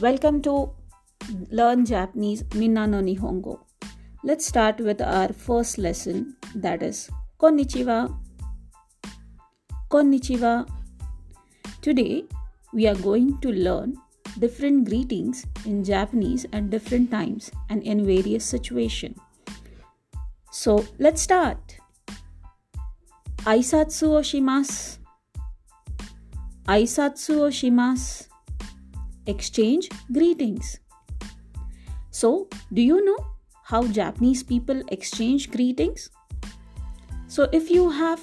Welcome to Learn Japanese Minna no Nihongo. Let's start with our first lesson that is Konnichiwa. Konnichiwa. Today we are going to learn different greetings in Japanese at different times and in various situations. So let's start. Aisatsu o shimasu. Aisatsu o shimasu exchange greetings. So, do you know how Japanese people exchange greetings? So, if you have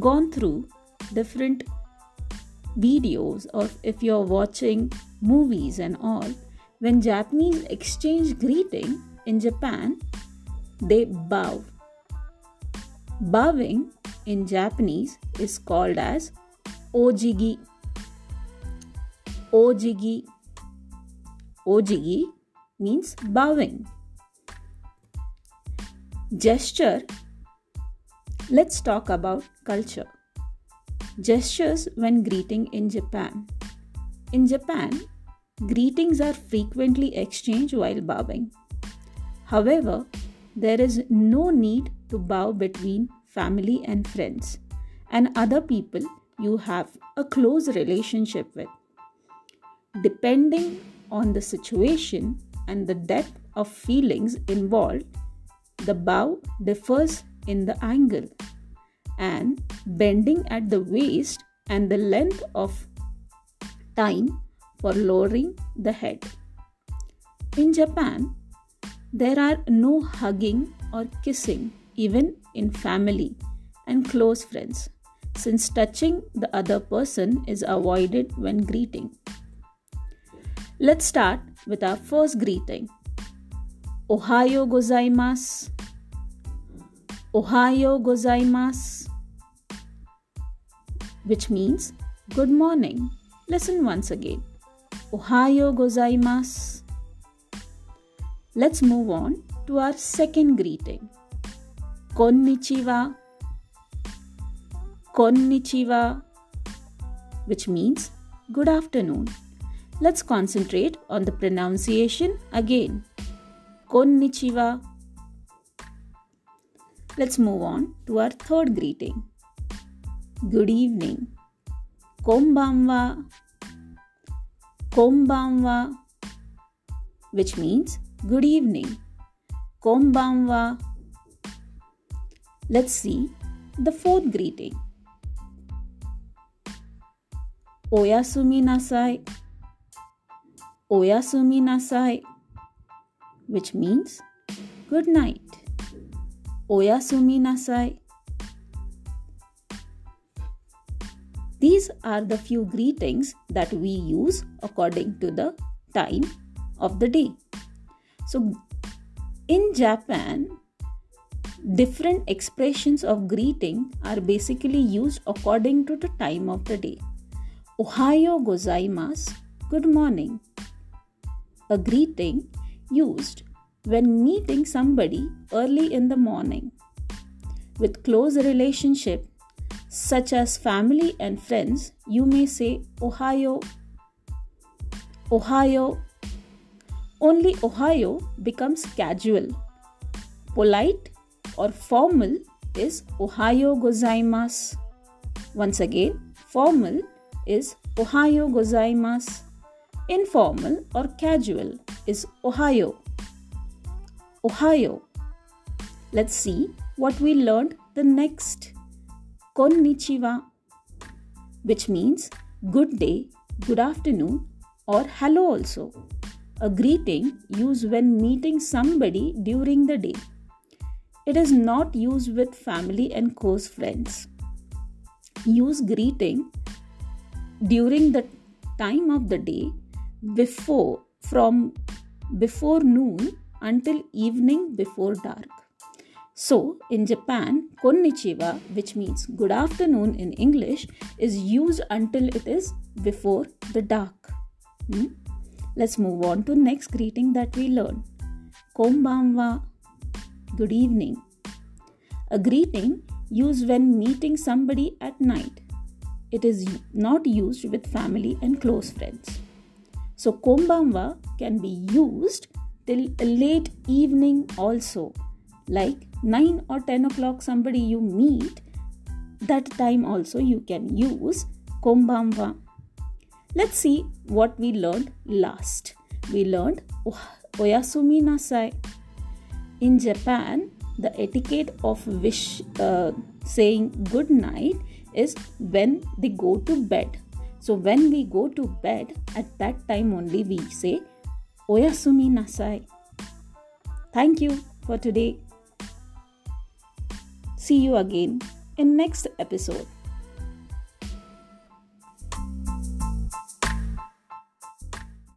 gone through different videos or if you're watching movies and all, when Japanese exchange greeting in Japan, they bow. Bowing in Japanese is called as ojigi Ojigi. Ojigi means bowing. Gesture. Let's talk about culture. Gestures when greeting in Japan. In Japan, greetings are frequently exchanged while bowing. However, there is no need to bow between family and friends and other people you have a close relationship with. Depending on the situation and the depth of feelings involved, the bow differs in the angle and bending at the waist and the length of time for lowering the head. In Japan, there are no hugging or kissing even in family and close friends, since touching the other person is avoided when greeting. Let's start with our first greeting. Ohayo gozaimasu. Ohayo gozaimasu. Which means good morning. Listen once again. Ohayo gozaimasu. Let's move on to our second greeting. Konnichiwa. Konnichiwa. Which means good afternoon. Let's concentrate on the pronunciation again. Konnichiwa. Let's move on to our third greeting. Good evening. Konbanwa. Konbanwa. Which means good evening. Konbanwa. Let's see the fourth greeting. Oyasumi nasai Oyasumi nasai, which means good night. Oyasumi nasai. These are the few greetings that we use according to the time of the day. So, in Japan, different expressions of greeting are basically used according to the time of the day. Ohayo gozaimasu, good morning a greeting used when meeting somebody early in the morning. With close relationship such as family and friends, you may say Ohayo. Ohayo. Only Ohayo becomes casual. Polite or formal is Ohayo gozaimasu. Once again, formal is Ohayo gozaimasu. Informal or casual is Ohayo. Ohayo. Let's see what we learned the next. Konnichiwa, which means good day, good afternoon, or hello also. A greeting used when meeting somebody during the day. It is not used with family and close friends. Use greeting during the time of the day before from before noon until evening before dark. So, in Japan, konnichiwa, which means good afternoon in English, is used until it is before the dark. Hmm? Let's move on to next greeting that we learn. Konbanwa, good evening. A greeting used when meeting somebody at night. It is not used with family and close friends. So konbanwa can be used till late evening also. Like 9 or 10 o'clock, somebody you meet, that time also you can use konbanwa. Let's see what we learned last. We learned oyasumi nasai. In Japan, the etiquette of wish uh, saying good night is when they go to bed. So when we go to bed, at that time only we say Oyasumi nasai. Thank you for today. See you again in next episode.